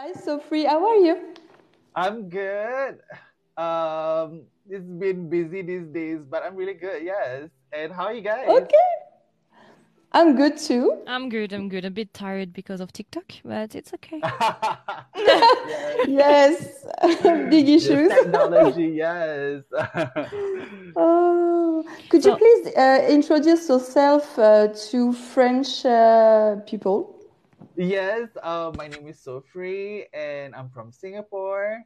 Hi, Sophie. How are you? I'm good. Um, it's been busy these days, but I'm really good. Yes. And how are you guys? Okay. I'm good too. I'm good. I'm good. A bit tired because of TikTok, but it's okay. yes, big issues. Technology, yes. oh, could you So- please uh, introduce yourself uh, to French uh, people? Yes. Uh, my name is Sofrie, and I'm from Singapore.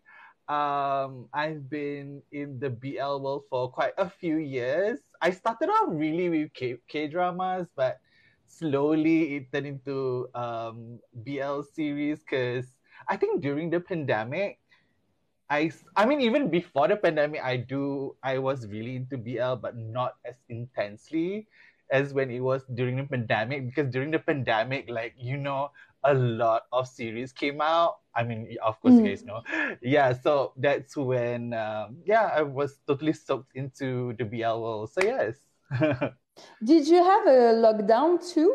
Um, I've been in the BL world for quite a few years. I started off really with K, K dramas, but slowly it turned into um, BL series because I think during the pandemic, I, I mean even before the pandemic I do I was really into BL but not as intensely as when it was during the pandemic because during the pandemic like you know a lot of series came out I mean of course you Mm. guys know yeah so that's when um, yeah I was totally soaked into the BL world so yes Did you have a lockdown too?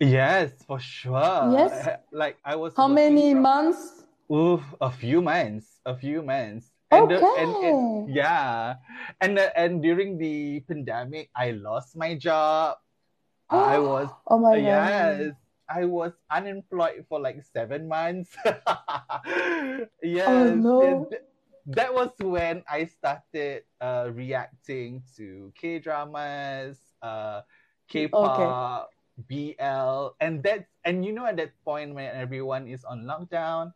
yes for sure Yes? like I was How many from- months? Oof, a few months, a few months. And, the- and, and Okay. yeah, and and during the pandemic, I lost my job. I was Oh my God. yes, I was unemployed for like seven months. yes, Oh, no. th- that was when I started uh, reacting to K dramas, uh, K-pop, BL, and that's and you know at that point when everyone is on lockdown,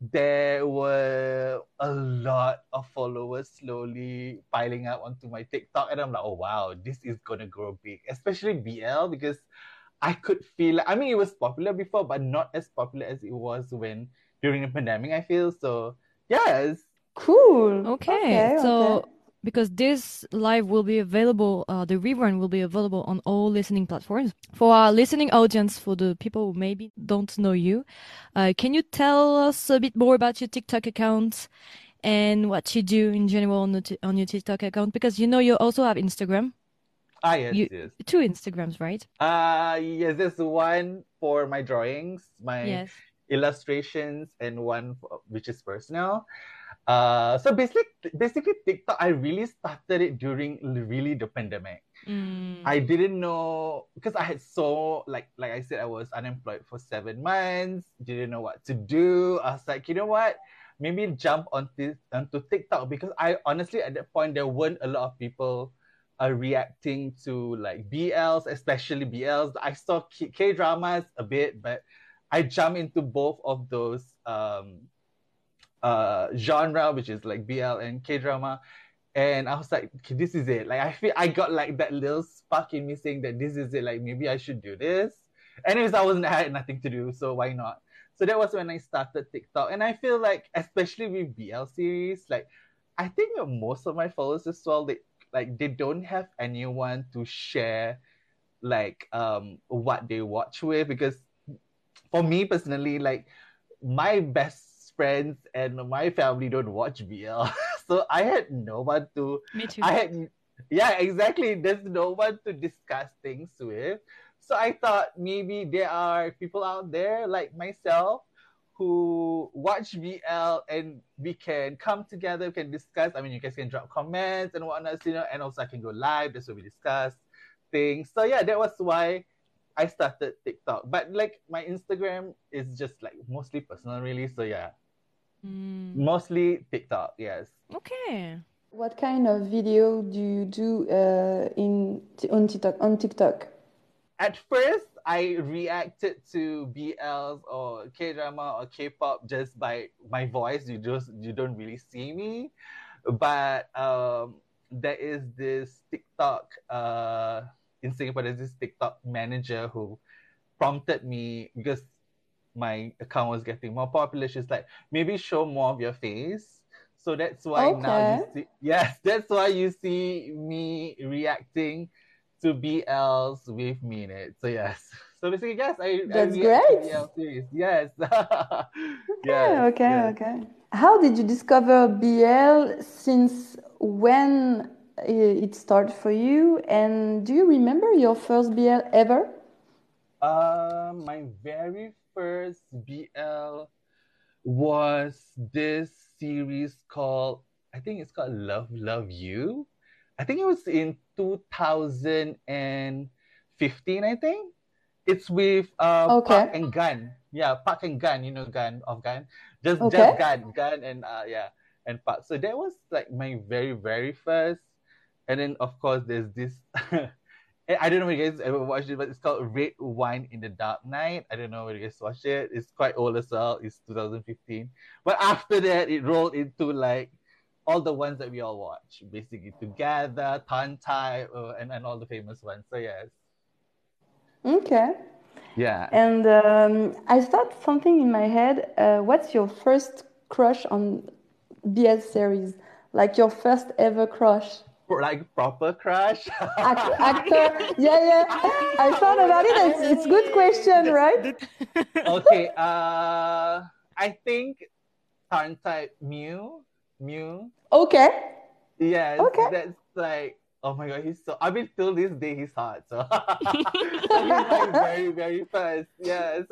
there were a lot of followers slowly piling up onto my TikTok, and I'm like, oh wow, this is gonna grow big, especially BL because I could feel. I mean, it was popular before, but not as popular as it was when during the pandemic. I feel so. Yes, Cool. Okay, so okay. Because this live will be available, uh, the rerun will be available on all listening platforms. For our listening audience, for the people who maybe don't know you, uh, can you tell us a bit more about your TikTok account and what you do in general on, the t- on your TikTok account? Because you know you also have Instagram, ah yes, You- yes. two Instagrams, right? Uh yes, there's one for my drawings, my Yes. illustrations, and one for, which is personal. Uh, so basically, basically TikTok, I really started it during really the pandemic. Mm. I didn't know because I had so like like I said I was unemployed for seven months, didn't know what to do. I was like, you know what? Maybe jump onto onto TikTok because I honestly at that point there weren't a lot of people are reacting to like BLs, especially BLs. I saw K dramas a bit, but I jumped into both of those um uh genre, which is like BL and K drama. And I was like, okay, this is it. Like I feel I got like that little spark in me saying that this is it. Like maybe I should do this. Anyways, I wasn't I had nothing to do, so why not? So that was when I started TikTok. And I feel like especially with BL series, like I think most of my followers as well, they like they don't have anyone to share like um what they watch with because for me personally, like my best friends and my family don't watch BL. so I had no one to Me too. I had yeah, exactly. There's no one to discuss things with. So I thought maybe there are people out there like myself who watch BL and we can come together, we can discuss. I mean, you guys can drop comments and whatnot, you know, and also I can go live. That's where we discuss things. So yeah, that was why I started TikTok. But like my Instagram is just like mostly personal, really. So yeah, Mm. mostly TikTok. Yes. Okay. What kind of video do you do uh, in on TikTok? On TikTok? at first I reacted to BLs or K drama or K pop just by my voice. You just you don't really see me, but um, there is this TikTok uh, in Singapore. There's this TikTok manager who prompted me because my account was getting more popular. She's like, maybe show more of your face. So that's why now you see. Yes, that's why you see me reacting to BLs with me in it. So yes. So basically, yes, I That's I great. BL series. Yes. Okay, okay, yes. okay. How did you discover BL? Since when it started for you? And do you remember your first BL ever? Uh, my very first BL was this series called I think it's called Love Love You. I think it was in 2015, I think. It's with uh, Okay. Park and Gun. Yeah, Park and Gun, you know Gun of Gun. Just Okay. just Gun, Gun and uh yeah, and Park. So that was like my very, very first. And then of course there's this I don't know if you guys ever watched it, but it's called Red Wine in the Dark Night. I don't know if you guys watched it. It's quite old as well. It's 2015. But after that, it rolled into like all the ones that we all watch, basically Together, TharnType, uh, and, and all the famous ones. So yes. Okay. Yeah. And um, I thought something in my head. Uh, what's your first crush on BL series? Like your first ever crush? For, like proper crush. Act- actor? Yeah, yeah. I thought about it. It's, it's good question, right? okay. Uh, I think TharnType Mew. Mew. Okay. Yes, Okay. that's like oh my god, he's so I mean till this day he's hot. So he's my very, very first. Yes.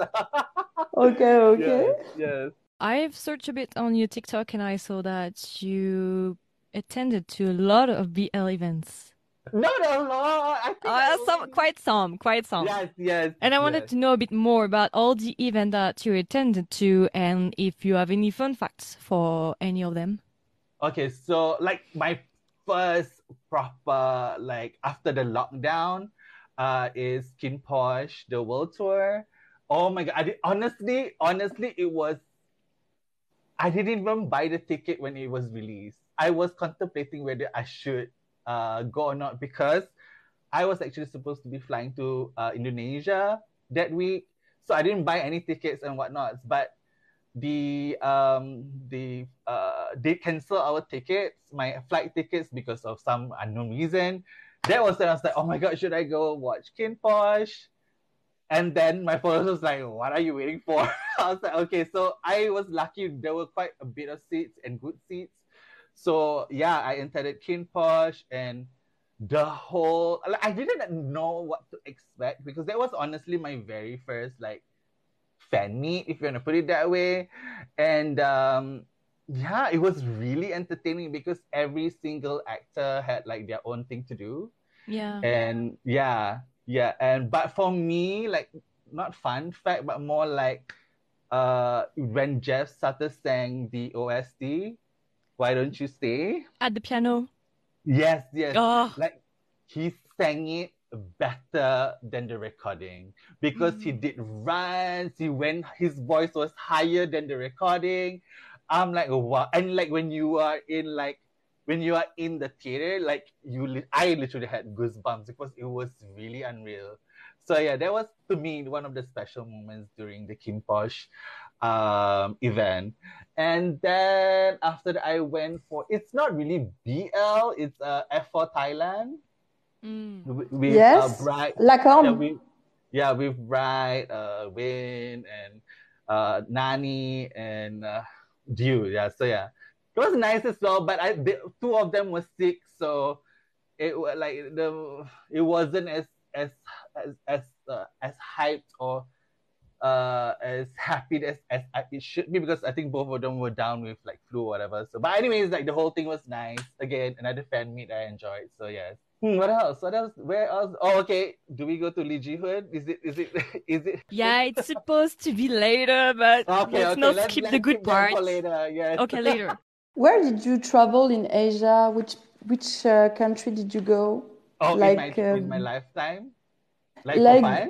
Okay, okay. yes, yes. I've searched a bit on your TikTok and I saw that you attended to a lot of BL events. Not a lot. I think Uh, some, quite some, quite some. Yes, yes. And I wanted yes. to know a bit more about all the events that you attended to and if you have any fun facts for any of them. Okay, so like my first proper like after the lockdown uh is KinnPorsche, the world tour. Oh my god, I did, honestly, honestly, it was I didn't even buy the ticket when it was released. I was contemplating whether I should uh go or not because I was actually supposed to be flying to uh, Indonesia that week. So I didn't buy any tickets and whatnot. But the um the uh they cancel our tickets, my flight tickets because of some unknown reason. That was when I was like, oh my god, should I go watch KinnPorsche? And then my father was like, what are you waiting for? I was like, okay, so I was lucky there were quite a bit of seats and good seats. So yeah, I attended KinnPorsche and the whole like, I didn't know what to expect because that was honestly my very first like fan meet, if you want to put it that way. And um, yeah, it was really entertaining because every single actor had like their own thing to do. Yeah. And yeah, yeah. And but for me, like not fun fact, but more like uh when Jeff Satur sang the OST, Why Don't You Stay? At the piano. Yes, yes. Oh, like he sang it better than the recording. Because he mm. did runs he went his voice was higher than the recording. I'm like wow. And like when you are in like when you are in the theater like you li- i literally had goosebumps because it was really unreal. So yeah that was to me one of the special moments during the KinnPorsche um event and then after that i went for it's not really bl it's uh f4 thailand mm. with, with Yes. uh, Bright. Lacombe. Yeah, we, yeah, with Bright, uh, Win, and uh, Nani, and uh, Dew. Yeah, so yeah, it was nice as well. But I, the, two of them were sick, so it was like the it wasn't as as as as, uh, as hyped or uh as happy as as it should be because I think both of them were down with like flu or whatever. So, but anyways, like the whole thing was nice. Again, another fan meet I enjoyed. So yes. Hmm, what else? What else? Where else? Oh, okay. Do we go to Lee Je Hoon? Is it? Is it? Is it? Yeah, it's supposed to be later, but Okay, let's okay. not let's, skip let's the good keep that for parts. later. Yes. Okay, later. Where did you travel in Asia? Which which uh, country did you go? Oh, Like, in my in my um, lifetime. Like?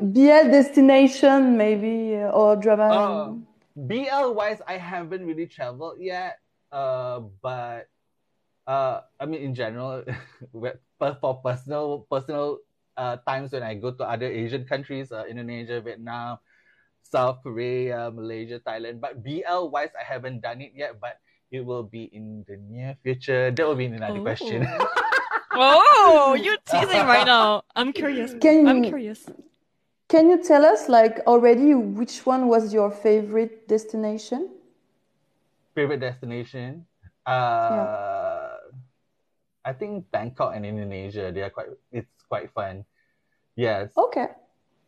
BL destination, maybe, uh, or drama. Oh, BL wise, I haven't really traveled yet. Uh, but uh, I mean, in general, for for personal personal uh times when I go to other Asian countries, uh, Indonesia, Vietnam, South Korea, Malaysia, Thailand. But BL wise, I haven't done it yet. But it will be in the near future. That will be another question. Oh, you're teasing right now. I'm curious. Can I'm you- curious. Can you tell us, like, already which one was your favorite destination? Favorite destination? Uh, I think Bangkok and Indonesia. They are quite. It's quite fun. Yes. Okay.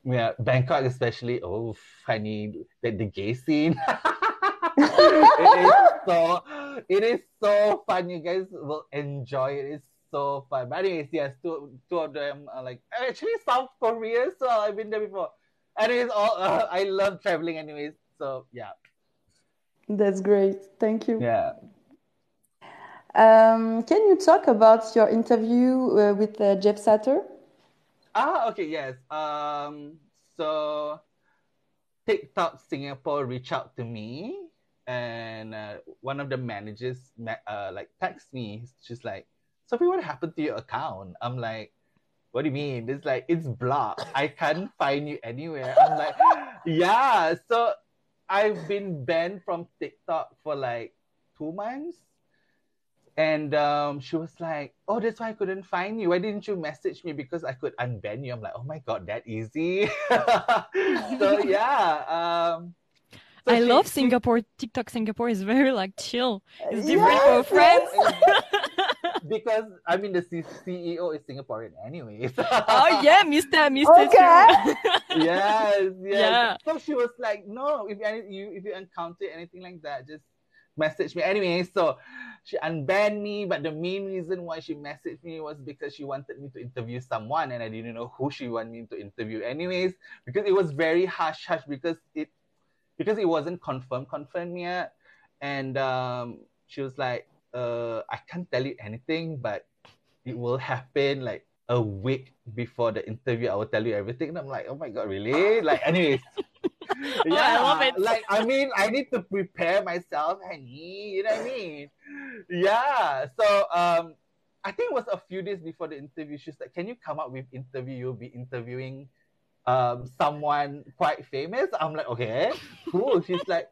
Yeah, Bangkok especially. Oh, funny that the gay scene. it is so it is so fun. You guys will enjoy it. It's so fun. But anyways, yes, two two of them are like actually South Korea. So I've been there before. Anyways, all uh, I love traveling anyways. So yeah. That's great. Thank you. Yeah. Um, can you talk about your interview uh, with uh, Jeff Satur? Ah, okay, yes. Um, so TikTok Singapore reached out to me, and uh, one of the managers uh, like text me. She's like, "Sophie, what happened to your account?" I'm like, "What do you mean?" It's like it's blocked. I can't find you anywhere. I'm like, "Yeah." So I've been banned from TikTok for like two months. And um, she was like, "Oh, that's why I couldn't find you. Why didn't you message me? Because I could unban you." I'm like, "Oh my god, that easy." so yeah. Um, so I she- love she- Singapore. TikTok Singapore is very like chill. It's Yeah, different for friends. Because I mean the C- CEO is Singaporean anyways. oh yeah, Mister, Mister. Okay. yes, yes. Yeah. So she was like, "No, if any, you if you encounter anything like that, just message me." Anyway, so she unbanned me, but the main reason why she messaged me was because she wanted me to interview someone, and I didn't know who she wanted me to interview. Anyways, because it was very hush hush because it because it wasn't confirmed confirmed yet, and um, she was like, "Uh, I can't tell you anything, but it will happen like." A week before the interview, I will tell you everything. And I'm like, oh my god, really? Like, anyways, Oh, I love it. Like, I mean, I need to prepare myself, honey. You know what I mean? Yeah. So, um, I think it was a few days before the interview. She's like, "Can you come up with interview? You'll be interviewing, um, someone quite famous." I'm like, "Okay, cool." She's like,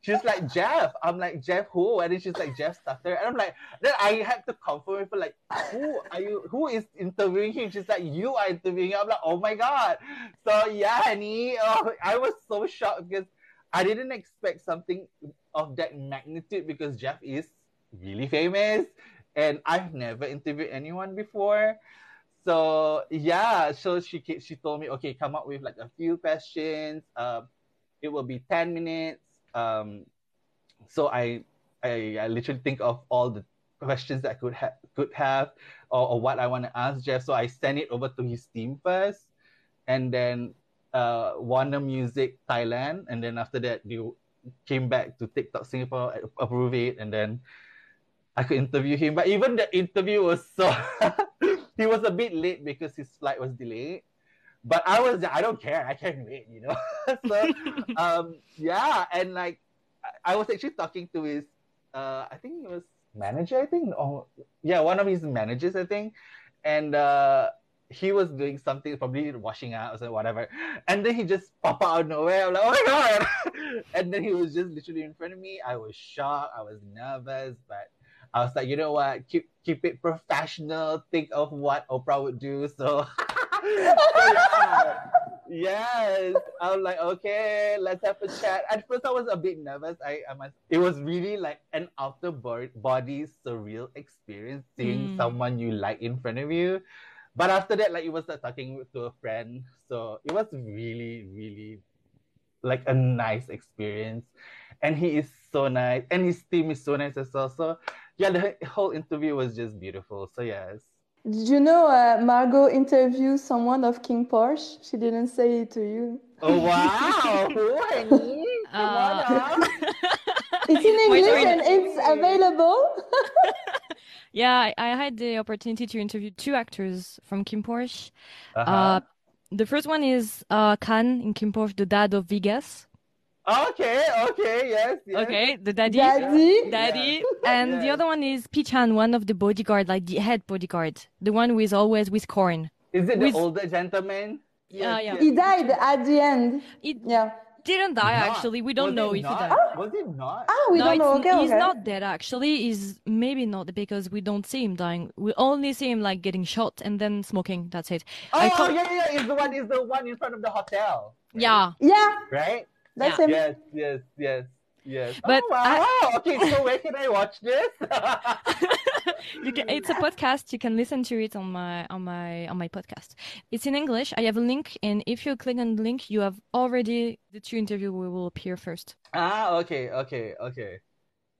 "She's like Jeff." I'm like, "Jeff who?" And then she's like, "Jeff Satur." And I'm like, then I had to confirm her, like, "Who are you? Who is interviewing him?" She's like, "You are interviewing." him." I'm like, "Oh my god!" So yeah, honey, oh, I was so shocked because I didn't expect something of that magnitude because Jeff is really famous and I've never interviewed anyone before. So yeah, so she she told me, okay, come up with like a few questions. Um, it will be ten minutes. Um, so I, I I literally think of all the questions that I could have could have or, or what I want to ask Jeff. So I send it over to his team first, and then uh, Warner Music Thailand, and then after that they came back to TikTok Singapore, approve it, and then I could interview him. But even the interview was so he was a bit late because his flight was delayed. But I was I don't care. I can't wait, you know. so um yeah, and like I was actually talking to his uh I think it was manager, I think. Oh yeah, one of his managers, I think. And uh he was doing something, probably washing out or whatever. And then he just pop out of nowhere. I'm like, oh my god. and then he was just literally in front of me. I was shocked, I was nervous, but I was like, you know what? Keep keep it professional. Think of what Oprah would do. So. Yes. I was like, okay, let's have a chat. At first I was a bit nervous. I, I must it was really like an bo- body surreal experience seeing Mm. someone you like in front of you. But after that, like it was like talking to a friend. So it was really, really like a nice experience. And he is so nice. And his team is so nice as well. So yeah, the whole interview was just beautiful. So yes. Did you know uh, Margo interviewed someone of KinnPorsche? She didn't say it to you. Oh wow! Who, honey? Come on Uh. It's in English wait. and it's available. yeah, I, I had the opportunity to interview two actors from KinnPorsche. Uh-huh. Uh, the first one is uh, Khan in KinnPorsche, the dad of Vegas. Okay, okay, yes, yes. Okay, the daddy. Daddy. Daddy. And the other one is Pichan, one of the bodyguard, like the head bodyguard, the one who is always with Korn. Is it the older gentleman? Yeah, yeah. He died at the end. It Yeah. didn't die, Not. actually. We don't Was know it if he not? died. Was it not? Ah, we no, don't know. Okay, he's okay. not dead, actually. He's maybe not because we don't see him dying. We only see him like getting shot and then smoking. That's it. Oh, I thought- yeah, yeah, yeah. It's the one. Is the one in front of the hotel. right? Yeah. Yeah, Right. That's Yeah. him. Yes, yes, yes, yes. But oh, wow. okay, so where can I watch this? you can, it's a podcast. You can listen to it on my on my on my podcast. It's in English. I have a link, and if you click on the link, you have already the two interview will appear first. Ah, okay, okay, okay.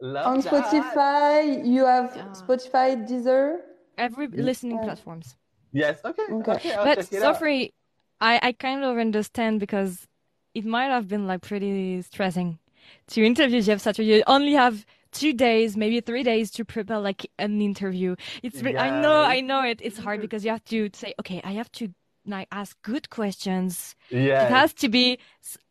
Love On that. Spotify, you have Yeah. Spotify, Deezer. Every listening Yeah. platforms. Yes, okay, Okay. okay. But check it out. Sophie, I I kind of understand because it might have been like pretty stressing to interview Jeff Satur. You only have two days, maybe three days to prepare like an interview. It's re- I know, I know it. It's hard because you have to say, okay, I have to like ask good questions. Yes. It has to be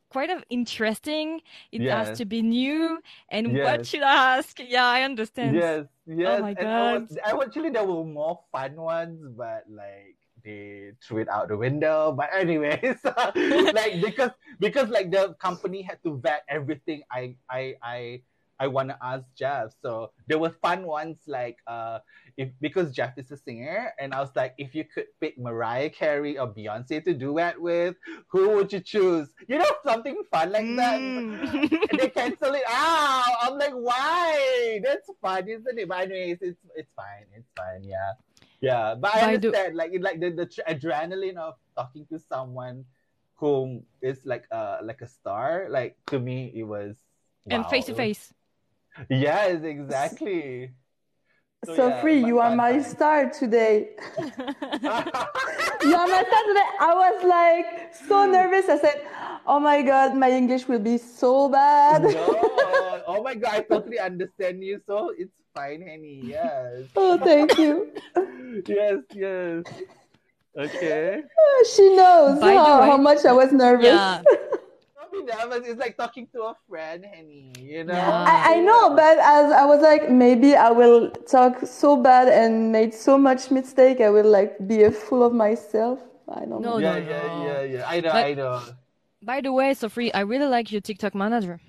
quite of interesting. It Yes. has to be new. And what should I ask? Yeah, I understand. Yes, oh yes. Oh my and I was, God. I actually there were more fun ones, but like they threw it out the window. But anyways, like because because like the company had to vet everything I I I I wanna ask Jeff. So there were fun ones like uh if because Jeff is a singer and I was like if you could pick Mariah Carey or Beyonce to duet with, who would you choose? You know, something fun like that. Mm. and they cancel it out. I'm like, why? That's fun, isn't it? But anyways, it's it's fine. It's fine. Yeah, yeah. But I By the- understand, like, like the the tr- adrenaline of talking to someone who is like uh like a star. Like to me, it was and face to face. Yes, exactly. So, So yeah, free, you are my time. star today. you are my star today. I was like so nervous. I said, "Oh my God, my English will be so bad." no. Oh my god, I totally understand you. So it's fine, Henny. Yes. oh, thank you. yes, yes. Okay. Oh, she knows By how, way- how much I was nervous. Yeah. Don't be nervous. It's like talking to a friend, Henny. You know. Yeah. I, I know, but as I was like, maybe I will talk so bad and made so much mistake. I will like be a fool of myself. I don't No, know. Yeah, no, yeah, no. yeah, yeah. I know, But- I know. By the way, Sophie, I really like your TikTok manager.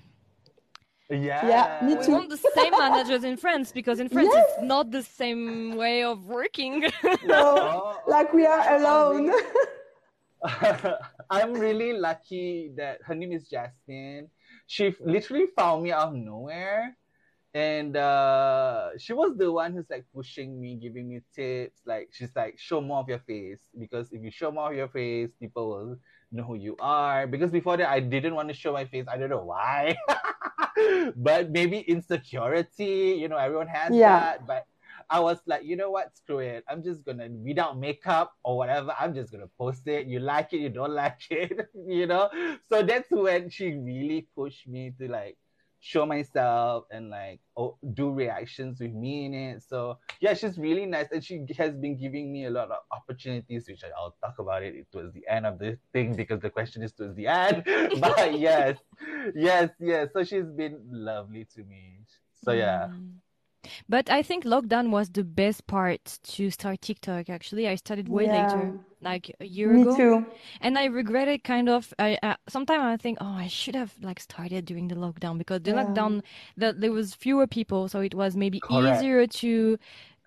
Yeah. Yeah, me We too. want the same managers in France because in France Yes. it's not the same way of working. No, Oh, like we are alone. I'm really lucky that her name is Jasmine. She literally found me out of nowhere. And uh, she was the one who's like pushing me, giving me tips. Like, she's like, show more of your face. Because if you show more of your face, people will know who you are. Because before that, I didn't want to show my face. I don't know why. but maybe insecurity, you know, everyone has Yeah. that. But I was like, you know what? Screw it. I'm just gonna without makeup or whatever. I'm just gonna post it. You like it, you don't like it, you know. So that's when she really pushed me to like show myself and like oh, do reactions with me in it. So yeah, she's really nice, and she has been giving me a lot of opportunities, which I'll talk about it towards the end of the thing because the question is towards the end. but yes, yes, yes. So she's been lovely to me. So yeah. Mm. But I think lockdown was the best part to start TikTok. Actually, I started way later, like a year Me ago, too. and I regret it kind of. I uh, sometimes I think, oh, I should have like started during the lockdown because the Yeah. lockdown that there was fewer people, so it was maybe Correct. easier to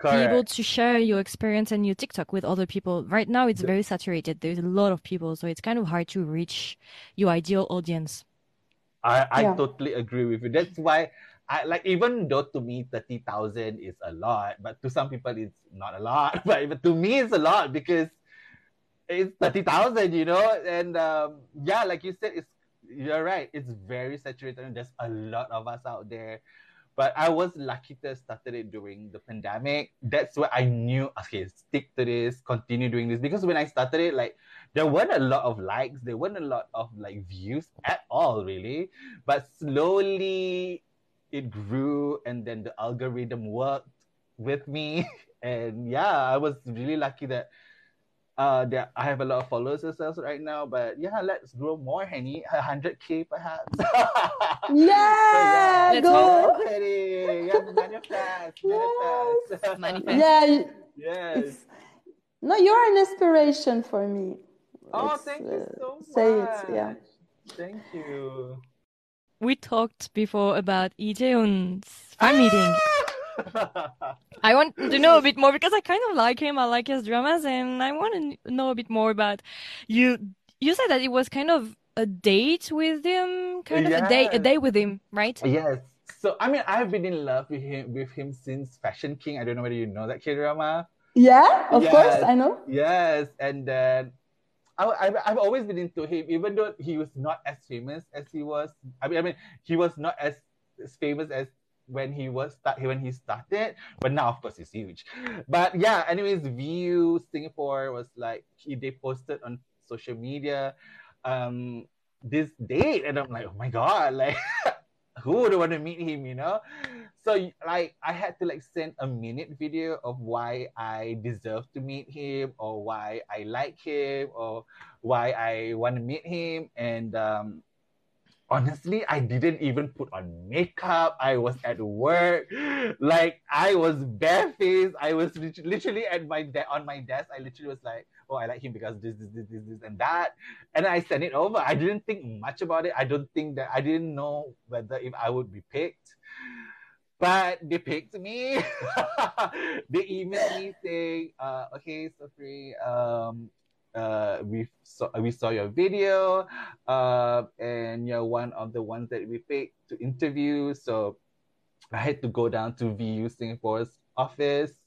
be able to share your experience and your TikTok with other people. Right now, it's very saturated. There's a lot of people, so it's kind of hard to reach your ideal audience. I, I Yeah. totally agree with you. That's why I like even though to me thirty thousand is a lot, but to some people it's not a lot. But, but to me it's a lot because it's thirty thousand, you know. And um, yeah, like you said, it's you're right. It's very saturated, and there's a lot of us out there. But I was lucky to started it during the pandemic. That's where I knew, okay, stick to this, continue doing this. Because when I started it, like there weren't a lot of likes, there weren't a lot of like views at all, really. But slowly it grew, and then the algorithm worked with me. And yeah, I was really lucky that uh that I have a lot of followers as well right now. But yeah, let's grow more, Henny. 100k perhaps. Yeah, Let's go. Henny. Yes, manifest, manifest. Manifest. Yeah, yes. it's no, you're an inspiration for me. Oh, Let's, thank you uh, so much. say it, yeah. Thank you. We talked before about Lee Je Hoon's fan meeting. I want to know a bit more because I kind of like him. I like his dramas, and I want to know a bit more about you. You said that it was kind of a date with him, kind of a day, a day with him, right? Yes. So I mean, I've been in love with him with him since Fashion King. I don't know whether you know that K drama. Yeah, of Yes. course, I know. Yes, and then I, I've, I've always been into him, even though he was not as famous as he was. I mean, I mean, he was not as, as famous as when he was start when he started, but now of course he's huge. But yeah, anyways, Viu Singapore was like he they posted on social media um this date, and I'm like, oh my god, like who would want to meet him, you know? So like I had to like send a minute video of why I deserve to meet him or why I like him or why I want to meet him and um honestly I didn't even put on makeup. I was at work. Like I was barefaced. I was literally at my de- on my desk. I literally was like, oh I like him because this, this, this, this, this and that. And I sent it over. I didn't think much about it. I don't think that I didn't know whether if I would be picked but they picked me. they emailed me saying, uh, "Okay, Sophie, um, uh, we saw we saw your video, uh, and you're one of the ones that we picked to interview. So I had to go down to Viu Singapore's office,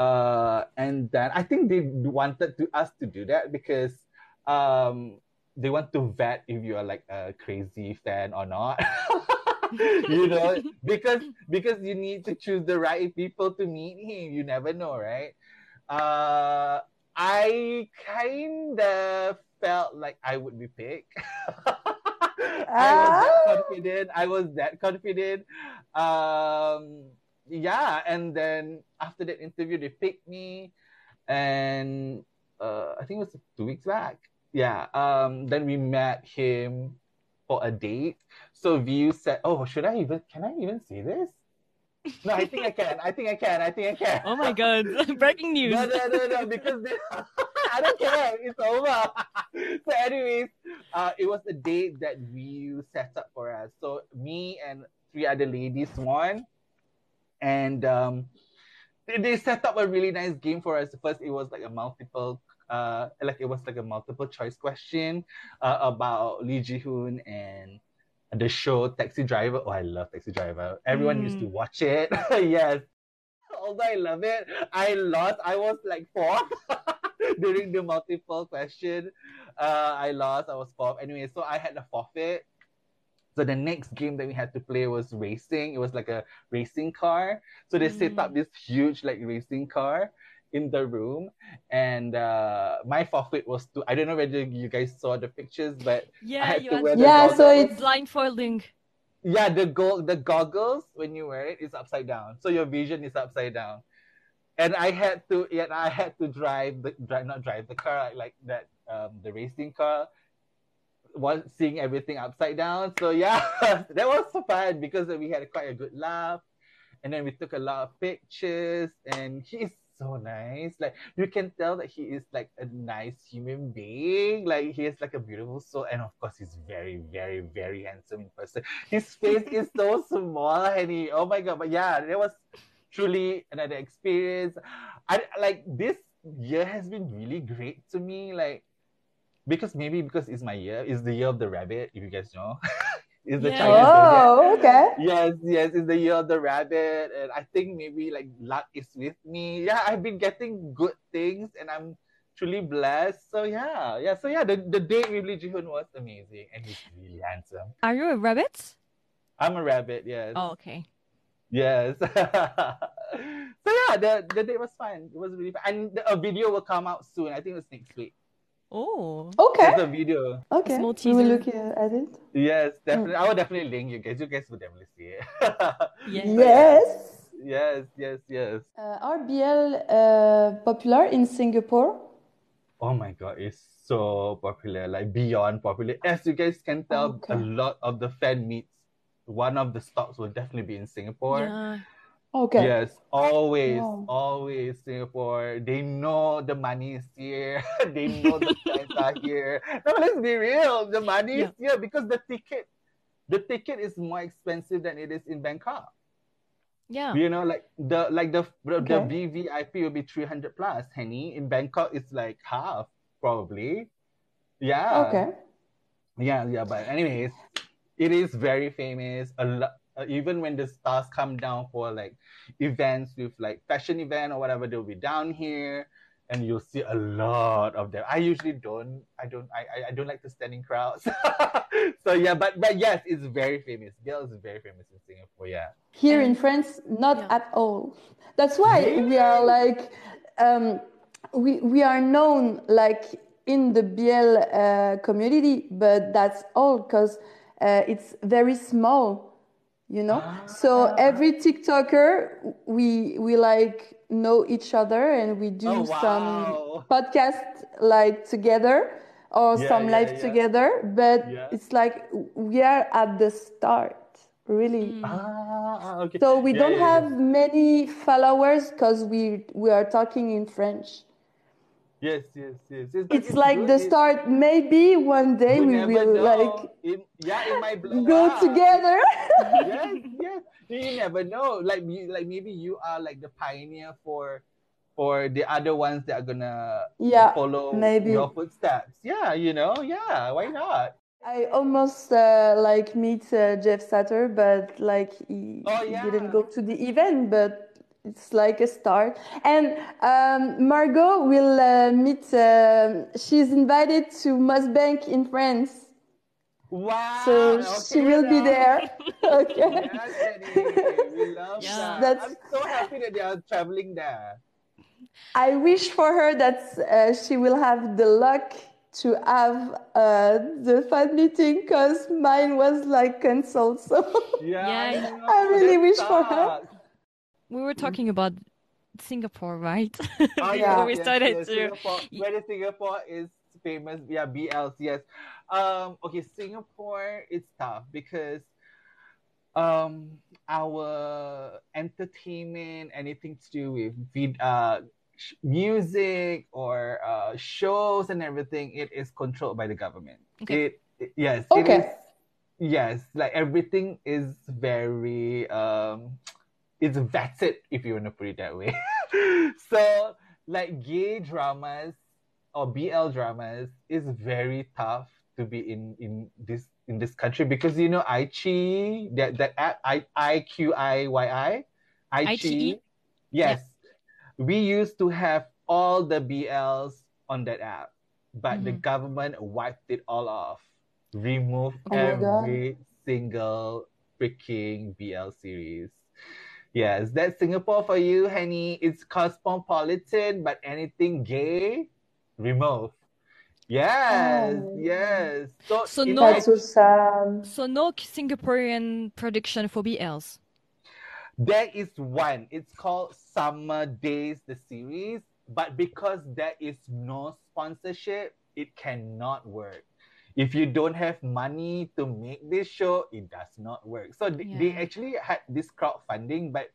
uh, and then I think they wanted to us to do that because um, they want to vet if you are like a crazy fan or not." you know because because you need to choose the right people to meet him. You never know right? Uh i kind of felt like i would be picked. I was that Ah. confident. I was that confident. Um yeah and then after that interview they picked me and uh i think it was two weeks back yeah um then we met him for a date so Viu said, "Oh, should I even? Can I even say this? No, I think I can. I think I can. I think I can. Oh my god! Breaking news. No, no, no, no. Because they, I don't care. It's over. so, anyways, uh, it was a date that Viu set up for us. So me and three other ladies won, and um, they, set up a really nice game for us. First, it was like a multiple. Uh, like it was like a multiple choice question uh, about Lee Je Hoon and the show Taxi Driver. Oh, I love Taxi Driver. Everyone used to Mm. watch it. yes. Although I love it, I lost. I was like fourth during the multiple question. Uh, I lost. I was fourth. Anyway, so I had the forfeit. So the next game that we had to play was racing. It was like a racing car. So they set up Mm. this huge like racing car in the room, and uh, my forfeit was to. I don't know whether you guys saw the pictures, but Yeah, had you to wear the Yeah, so goggles. it's blindfolding. Yeah, the go the goggles when you wear it is upside down, so your vision is upside down. And I had to, yeah, I had to drive the drive not drive the car like that, um, the racing car, was seeing everything upside down. So yeah, that was so fun because we had quite a good laugh, and then we took a lot of pictures. And he is so nice. Like you can tell that he is like a nice human being. Like he is like a beautiful soul, and of course he's very, very, very handsome in person. His face is so small, and he, oh my god! But yeah, that was truly another experience. I like this year has been really great to me. Like because maybe because it's my year, it's the year of the rabbit. If you guys know, it's the Yeah. Chinese zodiac. oh, okay. Yes, yes, it's the year of the rabbit, and I think maybe like luck is with me. Yeah, I've been getting good things, and I'm truly blessed. So yeah, yeah. So yeah, the, the date with Lee Je-hoon was amazing, and he's really handsome. Are you a rabbit? I'm a rabbit. Yes. Oh, okay. Yes. so yeah, the the date was fun. It was really fun, and a video will come out soon. I think it's next week. Oh. Okay. There's a video. Okay. Small We will look uh, at it. Yes, definitely. I will definitely link you guys. You guys will definitely see it. Yeah. Yes. yes, yes, yes. Uh, are BL uh, popular in Singapore? Oh my god, it's so popular, like beyond popular. As you guys can tell, Okay. a lot of the fan meets, one of the stops will definitely be in Singapore. Yeah. Okay. Yes, always, Wow. always Singapore. They know the money is here. they know the fans are here. Let's be real. The money is here because the ticket, the ticket is more expensive than it is in Bangkok. Yeah. You know, like the like the the Okay. VVIP will be three hundred plus. Henny in Bangkok, it's like half probably. Yeah. Okay. Yeah, yeah. But anyways, it is very famous. A lot. Uh, even when the stars come down for like events with like fashion event or whatever, they'll be down here and you'll see a lot of them. I usually don't. I don't. I I don't like to stand in crowds. so yeah, but but yes, it's very famous. BL is very famous in Singapore. Yeah. Here in France, not Yeah. at all. That's why we are like, um, we we are known like in the BL uh, community, but that's all because uh, it's very small, you know. So every TikToker, we we like know each other and we do Oh, some podcast like together or Yeah, some yeah, live yeah. together. But it's like we are at the start, really. Ah, okay. So we don't have many followers because we we are talking in French. Yes, yes, yes. yes It's like good. the start. Maybe one day you we will know. like It- yeah, it might blow go up. together. yes, yes. You never know. Like like maybe you are like the pioneer for for the other ones that are gonna Yeah, follow maybe. your footsteps. Yeah, you know, yeah, why not? I almost uh, like meet uh, Jeff Satur, but like he, Oh, he didn't go to the event. But it's like a start. And um, Margo will uh, meet. um she's invited to Mosbank in France, Wow. so she okay will be there. okay. Yes, Jenny, we love Yeah. that. That's- I'm so happy that they are traveling there. I wish for her that uh, she will have the luck to have uh, the fan meeting because mine was like cancelled. So Yeah, Yeah, I, I really that wish for her. Sucks. We were talking about Singapore, right? Oh, Yeah. Before we started yes, to. Singapore, whether Singapore is famous, yeah, BLs, yes. Um, okay, Singapore is tough because um our entertainment, anything to do with vid- uh sh- music or uh shows and everything, it is controlled by the government. Okay. It, it- yes, Okay. is yes, like everything is very um it's vetted if you want to put it that way. so like gay dramas or BL dramas is very tough to be in in this in this country because you know iQIYI that that app I I Q I Y I iQIYI? yes we used to have all the BLs on that app but the Mhm. government wiped it all off removed Oh every single freaking BL series Yes, that's Singapore for you, honey. It's cosmopolitan, but anything gay, remove. Yes, Oh. yes. So, So no- that's so. So no Singaporean production for BLs. There is one. It's called Summer Days, the series. But because there is no sponsorship, it cannot work. If you don't have money to make this show, it does not work. So th- they Yeah. actually had this crowdfunding, but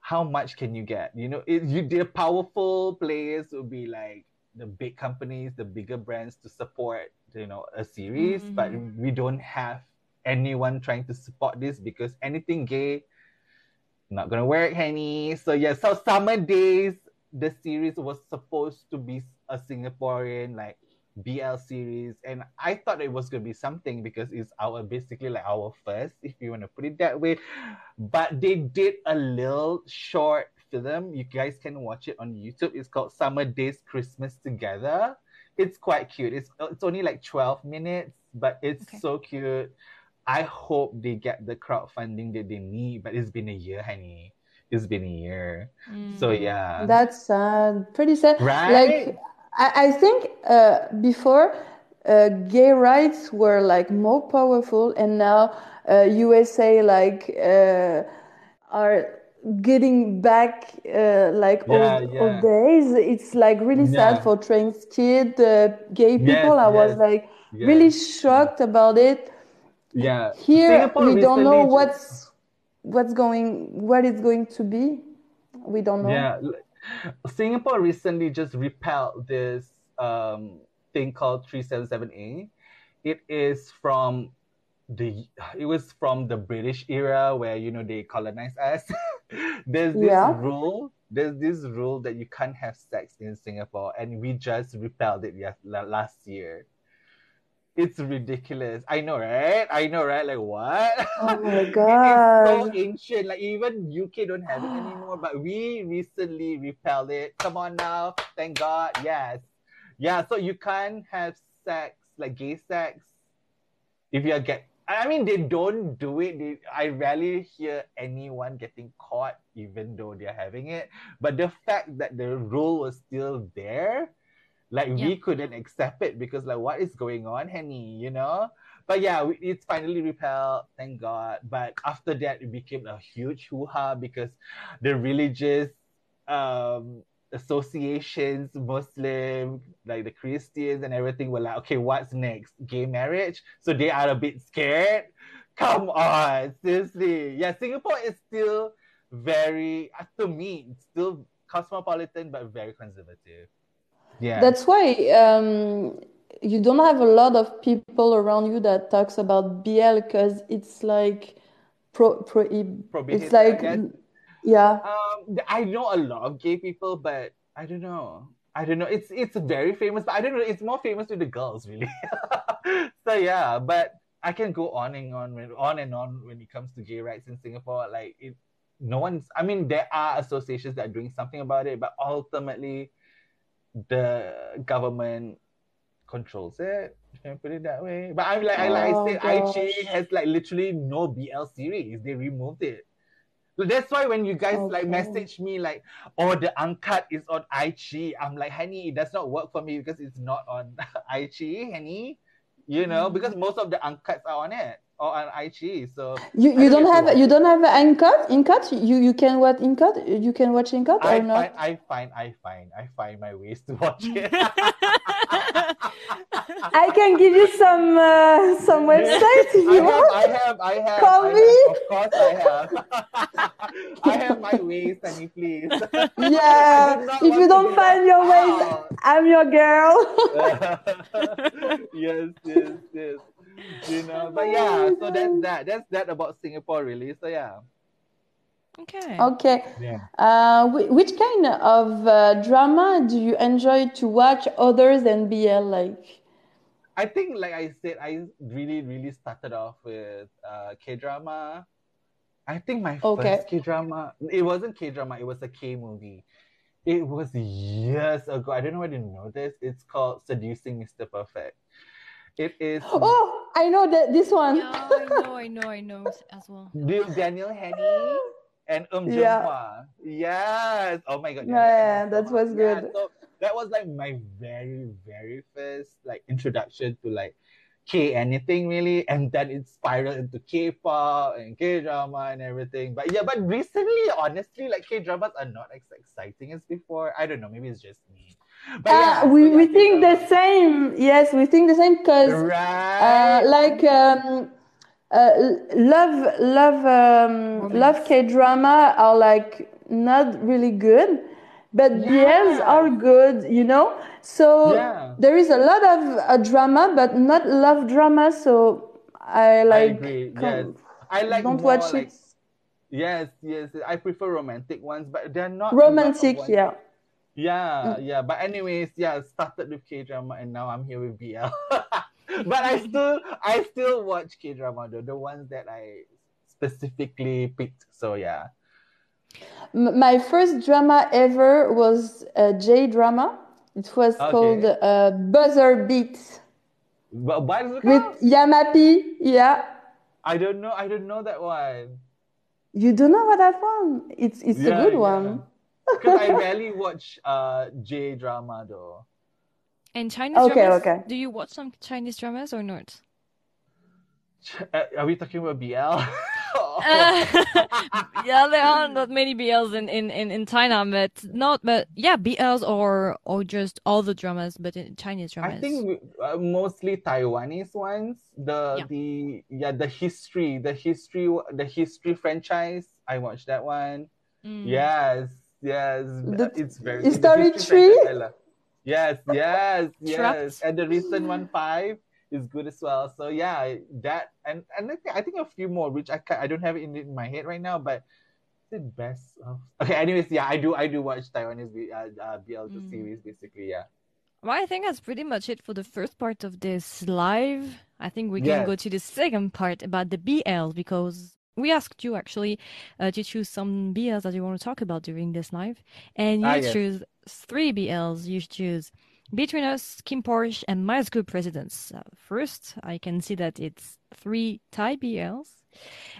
how much can you get? You know, it, you the powerful players would be like the big companies, the bigger brands to support, you know, a series. Mm-hmm. But we don't have anyone trying to support this because anything gay not gonna work, honey. So yeah, so Summer Days, the series was supposed to be a Singaporean like BL series, and I thought it was gonna be something because it's our basically like our first, if you wanna put it that way. But they did a little short film. You guys can watch it on YouTube. It's called Summer Days Christmas Together. It's quite cute. It's it's only like 12 minutes, but it's Okay. so cute. I hope they get the crowdfunding that they need, but it's been a year, honey. It's been a year. So Mm. yeah. That's sad. Pretty sad. Right? Like I, I think uh, before uh, gay rights were like more powerful, and now uh, USA like uh, are getting back uh, like Yeah, old, yeah. old days. It's like really sad for trans kids, uh, gay Yes, people. I was yes, like yes. really shocked about it. Yeah. Here Singapore we don't know what's what's going what it's going to be. We don't know. Yeah, Singapore recently just repelled this um, thing called 377A. It is from the it was from the British era where you know they colonized us. There's this Yeah. rule. There's this rule that you can't have sex in Singapore, and we just repelled it last year. It's ridiculous. I know, right? I know, right? Like what? Oh my god! It is so ancient. Like even UK don't have it anymore, but we recently repelled it. Come on now. Thank God. Yes. Yeah, so you can't have sex, like gay sex, if you are get I mean they don't do it. They, I rarely hear anyone getting caught even though they're having it. But the fact that the rule was still there, like we couldn't accept it because like what is going on, Henny, you know? But yeah, we- it's finally repelled, thank God. But after that, it became a huge hoo-ha because the religious um associations, Muslim, like the Christians and everything were like, okay, what's next? Gay marriage? So they are a bit scared. Come on, seriously. Yeah, Singapore is still very, uh, to me, it's still cosmopolitan but very conservative. Yeah. That's why um, you don't have a lot of people around you that talks about BL because it's like pro prohib. Prohibited, It's like, yeah. Um, I know a lot of gay people, but I don't know. I don't know. It's it's very famous, but I don't know. It's more famous to the girls, really. so yeah, but I can go on and on, when- on and on when it comes to gay rights in Singapore. Like it, no one's. I mean, there are associations that are doing something about it, but ultimately, the government controls it. Can I put it that way? But I'm like, I like I Oh, said, gosh. IG has like literally no BL series. They removed it. So that's why when you guys like message me like, oh, the uncut is on IG, I'm like, honey, it does not work for me because it's not on IG, honey. You know, because Mm. most of the uncuts are on it or on IG. So You you don't don't have you don't have Uncut? Uncut? You you can watch Uncut? You can watch Uncut I or not? find, I find, I find, I find my ways to watch it. I can give you some uh, some websites if I you have, want. I have, I have. Call I me. Have, of course, I have. I have my ways, honey, please. Yeah. If you don't find left your ways, out. I'm your girl. yes, yes, yes. You know, but yeah, so that's that. That's that about Singapore, really. So yeah, okay. Okay. yeah. Uh, which kind of uh, drama do you enjoy to watch other than BL? Like, I think, like I said, I really, really started off with uh, K drama. I think my Okay. first K drama, it wasn't K drama, it was a K movie. It was years ago. I don't know whether you know this. It's called Seducing Mr. Perfect. It is oh, I know that this one. Yeah, I know, I know, I know as well. with Daniel Henney and Um Jung Yeah. Yes. Oh my god. Yeah, Daniel that Hwa. was Yeah, good. so that was like my very, very first like introduction to like K anything really, and then it spiraled into K-pop and K-drama and everything. But yeah, but recently, honestly, like K-dramas are not as exciting as before. I don't know. Maybe it's just me. But yeah, Ah, we, we think the same. Yes, we think the same because uh, like um, uh, love love um, love K drama are like not really good, but BLs are good, you know. So Yeah. there is a lot of uh, drama, but not love drama. So I like agree, yes. I like don't more watch like it. Yes, yes. I prefer romantic ones, but they're not Romantic, ones- yeah. Yeah, Mm. yeah. But anyways, yeah, started with K drama and now I'm here with BL. but I still I still watch K drama though, the ones that I specifically picked. So yeah. My first drama ever was a J drama. It was Okay. called uh, Buzzer Beat But what is it with? Yamapi. Yeah. I don't know. I don't know that one. You don't know what that one? It's it's a good yeah. one. Because I rarely watch uh J drama though. And Chinese Okay, dramas? okay. Do you watch some Chinese dramas or not? Ch- uh, Are we talking about BL? Uh, yeah, there are not many BLs in, in, in, in China, but not, but yeah, BLs or or just all the dramas, but in Chinese dramas. I think we- uh, mostly Taiwanese ones. The Yeah. the yeah the history the history the history franchise. I watched that one. Mm. Yes, yes, The it's very History the Tree? franchise I love. Yes, yes, yes, Trapped? and the recent one five is good as well. So yeah, that and and I think, I think a few more which I ca- I don't have in, in my head right now, but the best of okay. Anyways, yeah, I do I do watch Taiwanese B- uh, uh, BL Mm. series basically. Yeah. Well, I think that's pretty much it for the first part of this live. I think we can Yes. go to the second part about the BL because we asked you actually uh, to choose some BLs that you want to talk about during this live, and you Ah, yes. choose three BLs. You choose Between Us, KinnPorsche, and My School Presidents. Uh, first, I can see that it's three Thai BLs.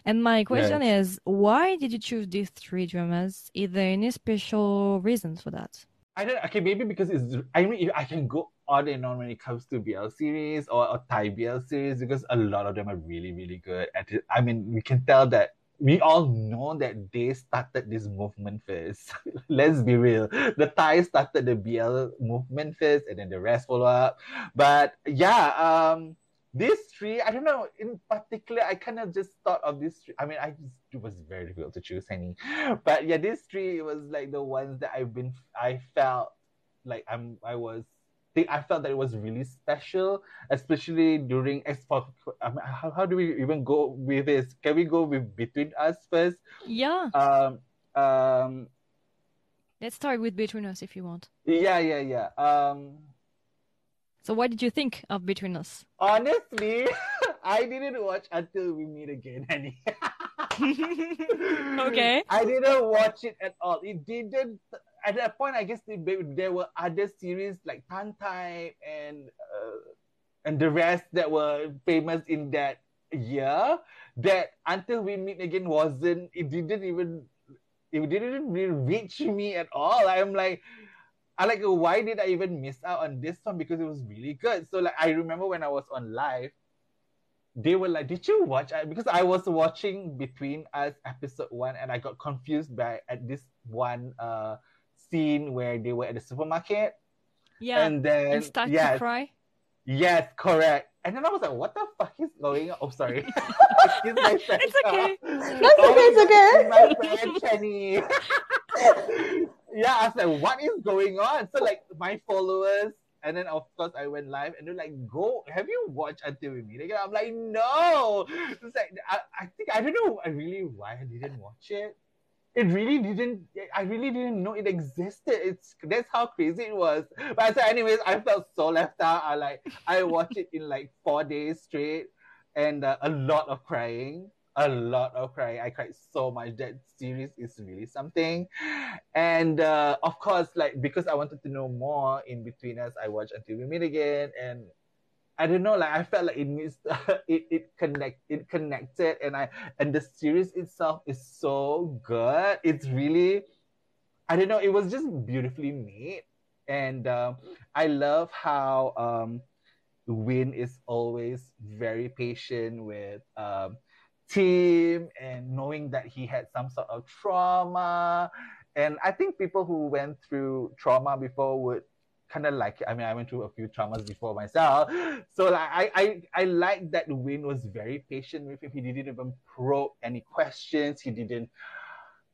And my question is, why did you choose these three dramas? Is there any special reasons for that? I don't. Okay, maybe because it's. I mean, if I can go on and on when it comes to BL series or, or Thai BL series because a lot of them are really, really good at it. I mean, we can tell that we all know that they started this movement first. Let's be real. The Thai started the BL movement first, and then the rest follow up. But yeah, um, these three, I don't know. In particular, I kind of just thought of these three. I mean, I just it was very difficult to choose any, but yeah, these three was like the ones that I've been. I felt like I'm. I was. I felt that it was really special, especially during expo. I mean, how, how do we even go with this? Can we go with between us first? Yeah, Um, um, let's start with Between Us if you want. yeah, yeah, yeah. Um, So, what did you think of Between Us? honestly, I didn't watch until we meet again, Annie. Okay. I didn't watch it at all. It didn't. At that point, I guess there there were other series like TharnType and uh, and the rest that were famous in that year. That until we meet again wasn't. It didn't even. It didn't really reach me at all. I'm like. I like why did I even miss out on this one because it was really good. So like I remember when I was on live, they were like, "Did you watch?" I- Because I was watching Between Us episode one, and I got confused by at this one uh scene where they were at the supermarket, Yeah, and then and start yes, to cry. yes, correct. And then I was like, "What the fuck is going on?" Oh, sorry. Excuse my French. It's okay. That's Oh okay, it's okay. My French, Jenny. yeah, I was like, what is going on? So like my followers, and then of course I went live, and they're like, "Go, have you watched until we meet again?" I'm like, "No." It's like I, I think I don't know. I really why I didn't watch it. It really didn't. I really didn't know it existed. It's that's how crazy it was. But so, anyways, I felt so left out. I like I watched it in like four days straight, and uh, a lot of crying a lot of crying. I cried so much. That series is really something. And uh, of course, like because I wanted to know more in between us, I watched Until We Meet Again, and I don't know, like I felt like it needs it it connect it connected, and I and the series itself is so good. It's really, I don't know, it was just beautifully made, and um, I love how um, Win is always very patient with um, Team and knowing that he had some sort of trauma. And I think people who went through trauma before would kind of like it. I mean, I went through a few traumas before myself. So like I, I I like that Win was very patient with him. He didn't even probe any questions. He didn't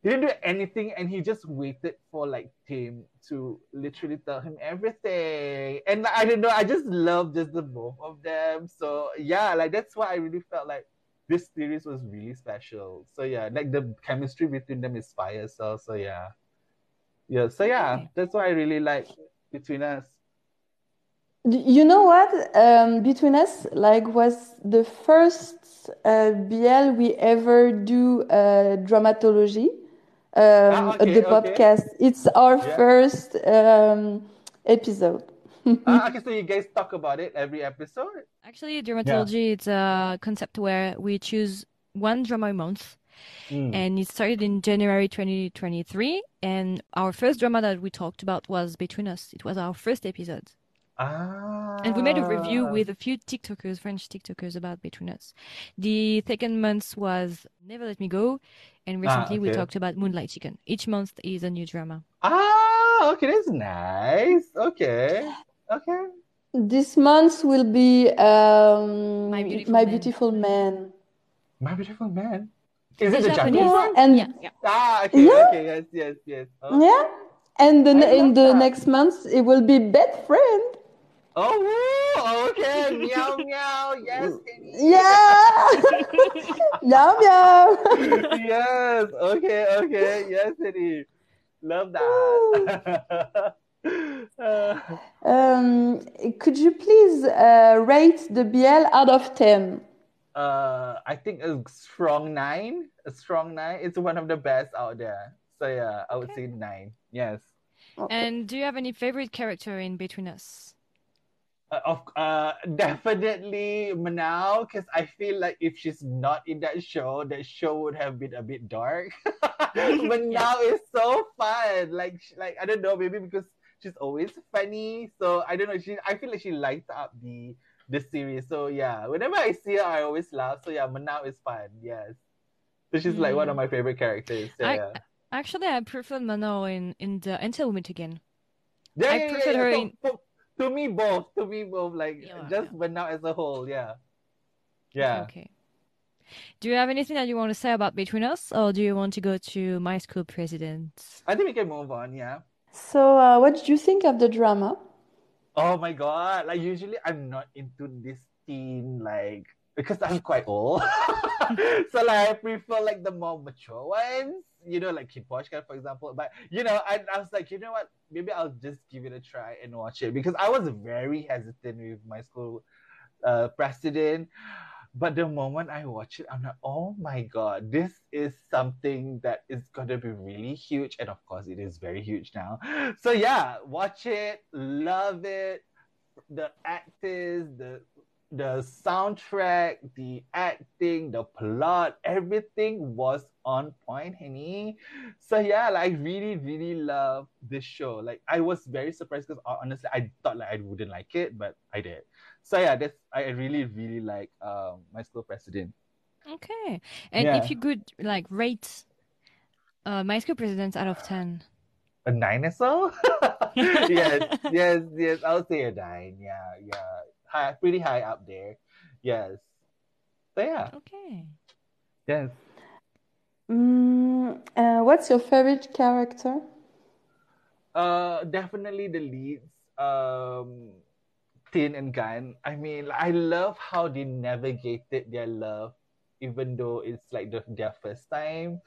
he didn't do anything and he just waited for like Team to literally tell him everything. And I don't know, I just love just the both of them. So yeah, like that's why I really felt like this series was really special. So yeah, like the chemistry between them is fire. So so yeah. Yeah, so yeah, that's why I really like between us. You know what? Um, Between Us, like, was the first uh, BL we ever do uh, dramatology um, Ah, okay, the okay. podcast. It's our Yeah. first um, episode. Ah, okay, so you guys talk about it every episode? Actually, Dramatology it's a concept where we choose one drama a month, Mm. and it started in January 2023. And our first drama that we talked about was Between Us. It was our first episode. Ah. And we made a review with a few TikTokers, French TikTokers, about Between Us. The second month was Never Let Me Go, and recently we okay. talked about Moonlight Chicken. Each month is a new drama. Ah, okay, that's nice. Okay. Okay. This month will be um, My Beautiful My Man. Beautiful Man. My beautiful man. Is it It's the Japanese Yeah, one? and Yeah, yeah. Ah, okay, Yeah. okay, yes, yes, yes. Oh, yeah, and the, in the that. next month it will be Best Friend. oh woo, okay. meow, meow. Yes, Kenny. Yeah, meow meow. yes, okay, okay. Yes, Eddie. Love that. Um, could you please uh, rate the BL out of ten? Uh, I think a strong nine. A strong nine. It's one of the best out there. So yeah, I would Okay. say nine. Yes. Okay. And do you have any favorite character in Between Us? Uh, of uh, definitely Manao, because I feel like if she's not in that show, that show would have been a bit dark. Manao is so fun. Like, like I don't know, maybe because she's always funny. So I don't know. She, I feel like she lights up the the series. So yeah, whenever I see her, I always laugh. So yeah, Manao is fun. Yes. So she's like one of Mm. my favorite characters. So, I- yeah. Actually, I prefer Manao in in the Until We Meet Again. Yeah, I yeah, yeah, prefer yeah. her To, in- to, to me both. To me both. Like Yeah, just Manao as a whole. Yeah. Yeah. Okay. Do you have anything that you want to say about Between Us, or do you want to go to My School President? I think we can move on. Yeah. So, uh, what did you think of the drama? Oh my god! Like usually I'm not into this teen like because I'm quite old. so like I prefer like the more mature ones. You know, like KinnPorsche, for example. But you know, I, I was like, you know what? Maybe I'll just give it a try and watch it because I was very hesitant with my school uh, president. But the moment I watch it, I'm like, oh my god, this is something that is gonna be really huge, and of course, it is very huge now. So yeah, watch it, love it. The actors, the the soundtrack, the acting, the plot, everything was on point, Henny. So yeah, like really, really love this show. Like I was very surprised because honestly, I thought like I wouldn't like it, but I did. So yeah, that's I really, really like um my school president. Okay. And Yeah. if you could like rate uh, My School President out of 10. A nine or so? yes, yes, yes. I'll say a nine. Yeah, yeah. High, pretty high up there. Yes. So yeah, Okay. yes. Mm, uh, what's your favorite character? Uh, definitely the leads, um, Tinn and Gun. I mean, I love how they navigated their love, even though it's like the, their first time,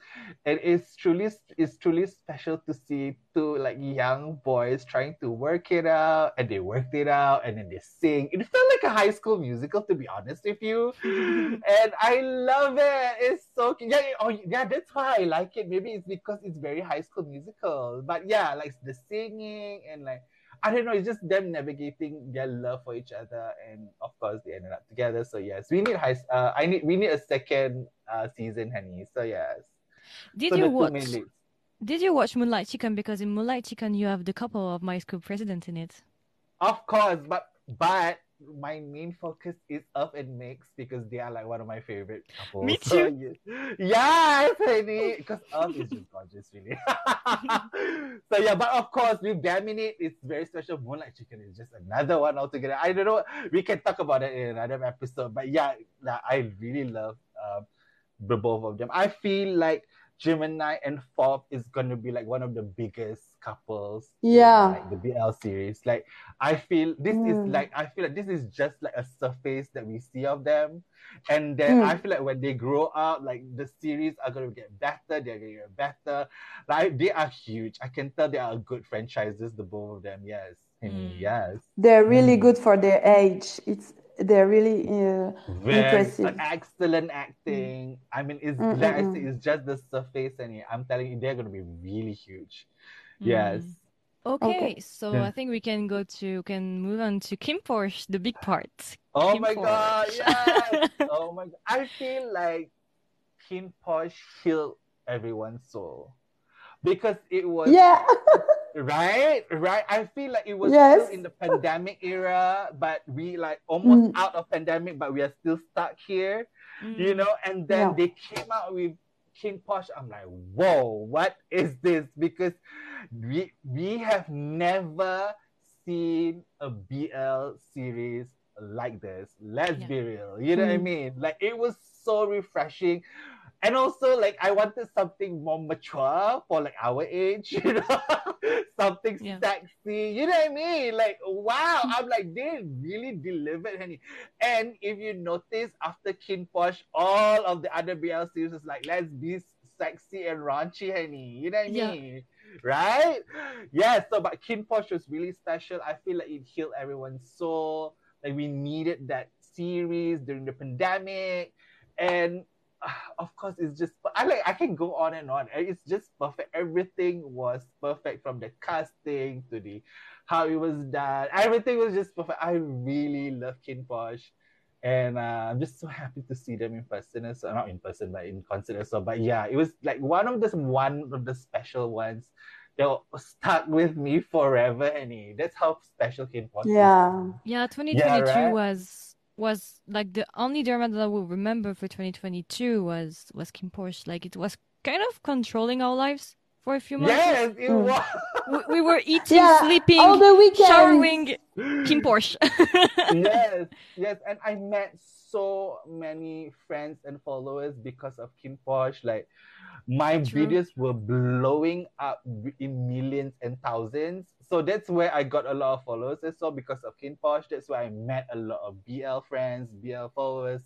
and it's truly it's truly special to see two like young boys trying to work it out, and they worked it out, and then they sing. It felt like a high school musical, to be honest with you, and I love it. It's so cute. yeah, oh yeah, that's why I like it. Maybe it's because it's very high school musical, but yeah, like the singing and like I don't know, it's just them navigating their love for each other, and of course they ended up together. So yes, we need high. Uh, I need we need a second uh season, honey. So yes. Did so you watch. Did you watch Moonlight Chicken? Because in Moonlight Chicken you have the couple of My School President in it. Of course, but but my main focus is Earth and Mix because they are like one of my favorite couples. Me So, too. yes, yes honey. Because Earth is just gorgeous, really. so yeah, but of course with Dominate, it's very special. Moonlight Chicken is just another one altogether. I don't know. We can talk about it in another episode. But yeah, I really love um, the both of them. I feel like Gemini and Fourth is gonna be like one of the biggest couples. in, Yeah. like the BL series. Like I feel this is Mm. like I feel like this is just like a surface that we see of them. And then Mm. I feel like when they grow up, like the series are gonna get better, they're gonna get better. Like they are huge. I can tell they are good franchises, the both of them. Yes. Mm. Yes. They're really Mm. good for their age. It's they're really uh, Very Impressive. excellent acting. I mean, it's Mm, like I mm, say, mm. it's just the surface, and I'm telling you, they're gonna be really huge. Yes. Mm. Okay, Okay. so Yeah. I think we can go to can move on to KinnPorsche, the big part. Oh Kim my god, yes. oh my god. I feel like Kim Posh healed everyone's soul. Because it was yeah. right, right. I feel like it was Yes. still in the pandemic era, but we like almost Mm. out of pandemic, but we are still stuck here. you Mm. know and then Yeah. they came out with KinnPorsche i'm like whoa what is this because we we have never seen a bl series like this let's Yeah. be real you know what i Mm. mean like it was so refreshing and also like i wanted something more mature for like our age you know something Yeah. sexy you know what i mean like wow i'm like they really delivered honey and if you notice after KinnPorsche, all of the other BL series is like, let's be sexy and raunchy, honey. You know what I Yeah. mean? right? Yeah, so but KinnPorsche was really special. I feel like it healed everyone's soul. Like we needed that series during the pandemic. And of course it's just I like I can go on and on. It's just perfect. Everything was perfect from the casting to the how it was done. Everything was just perfect. I really love KinnPorsche and uh, I'm just so happy to see them in person as well. Not in person, but in concert as well. But yeah, it was like one of the one of the special ones that stuck with me forever, and that's how special KinnPorsche. Yeah, yeah. 2022 yeah, right? was was like the only drama that I will remember for 2022 was was KinnPorsche. Like it was kind of controlling our lives for a few months. Yes, it mm. was. We, we were eating, yeah, sleeping, all the weekends. showering, KinnPorsche. yes, yes, and I met so many friends and followers because of KinnPorsche. Like my True. videos were blowing up in millions and thousands. So that's where I got a lot of followers as well because of KinnPorsche. That's where I met a lot of BL friends, BL followers.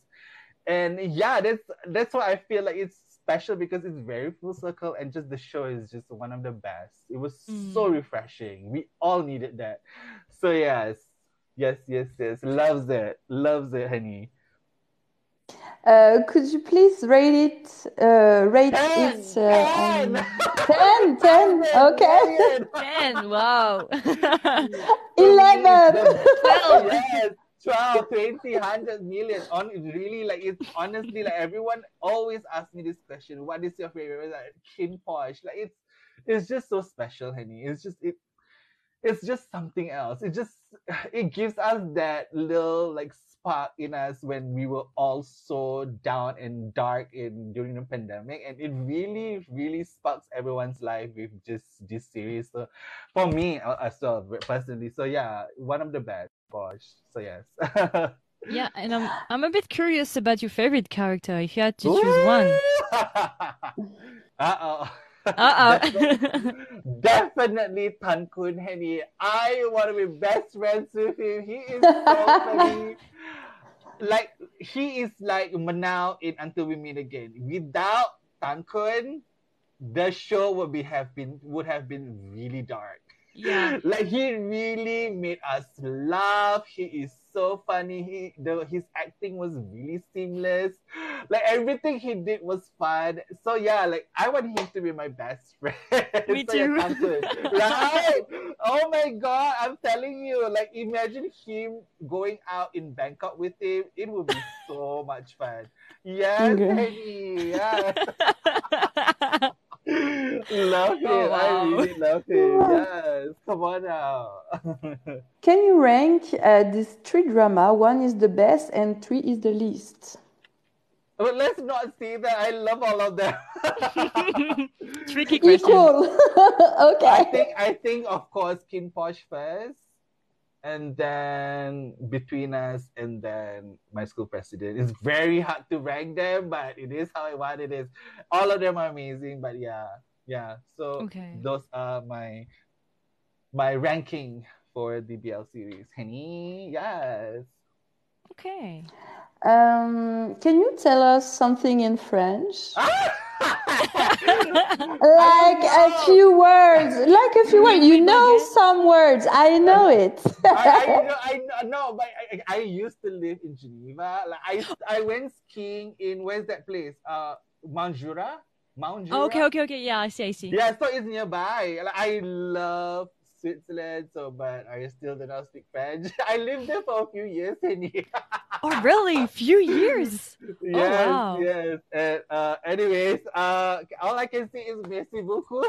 And yeah, that's that's why I feel like it's special because it's very full circle and just the show is just one of the best. It was mm. so refreshing. We all needed that. So yes, yes, yes, yes. Loves it. Loves it, honey. Uh, could you please rate it? Uh, rate ten, it uh, 10. 10, 10, okay. 10, wow. 11. 12. yes. 12, 20, 100 million. On really like it's honestly like everyone always asks me this question. What is your favorite? Like KinnPorsche. Like it's it's just so special, honey. It's just it it's just something else. It just it gives us that little like spark in us when we were all so down and dark in during the pandemic and it really really sparks everyone's life with just this series so for me uh, as well personally so yeah one of the best gosh. So yes. yeah, and I'm I'm a bit curious about your favorite character. If you had to choose one. uh oh. Uh oh. Definitely Tankhun Henny. I want to be best friends with him. He is so funny. like he is like Manao in Until We Meet Again. Without Tankhun, the show would be have been would have been really dark. Yeah. Like he really made us laugh. He is so funny. He the his acting was really seamless. Like everything he did was fun. So yeah, like I want him to be my best friend. Me so, too. right? Oh my god, I'm telling you, like imagine him going out in Bangkok with him. It would be so much fun. Yes, okay. yeah. Love him. Oh, wow. I really love him. Yes. Come on now. Can you rank uh, these three drama? One is the best and three is the least. But let's not say that. I love all of them. Tricky question. Equal. okay. I think I think of course KinnPorsche first and then between us and then my school president. It's very hard to rank them, but it is how I want it is. All of them are amazing, but yeah, yeah. So okay. those are my my ranking for the BL series. Henny, yes. Okay. Um, can you tell us something in French? like a few words, like a few words. You know some words. I know it. I, I, I know, but I, I used to live in Geneva. Like I, I went skiing in where's that place? Uh, Mount Jura. Mount Jura. Okay, okay, okay. Yeah, I see, I see. Yeah, so it's nearby. Like, I love Switzerland, so but I still do not speak French. I lived there for a few years, and oh, really? Few years? yes, oh, wow. yes. And uh, anyways, uh, all I can say is merci beaucoup,